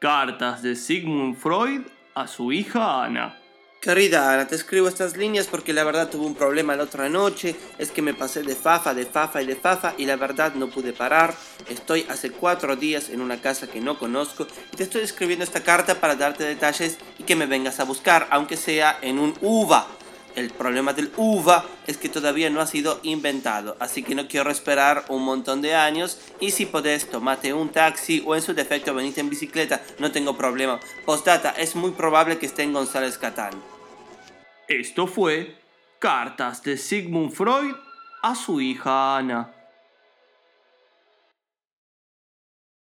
Cartas de Sigmund Freud a su hija Ana. Querida Ana, te escribo estas líneas porque la verdad tuve un problema la otra noche, es que me pasé de fafa, de fafa y de fafa y la verdad no pude parar. Estoy hace cuatro días en una casa que no conozco y te estoy escribiendo esta carta para darte detalles y que me vengas a buscar, aunque sea en un UVA. El problema del uva es que todavía no ha sido inventado, así que no quiero esperar un montón de años y si podés tomate un taxi o en su defecto venite en bicicleta, no tengo problema. Postdata, es muy probable que esté en González Catán. Esto fue Cartas de Sigmund Freud a su hija Ana.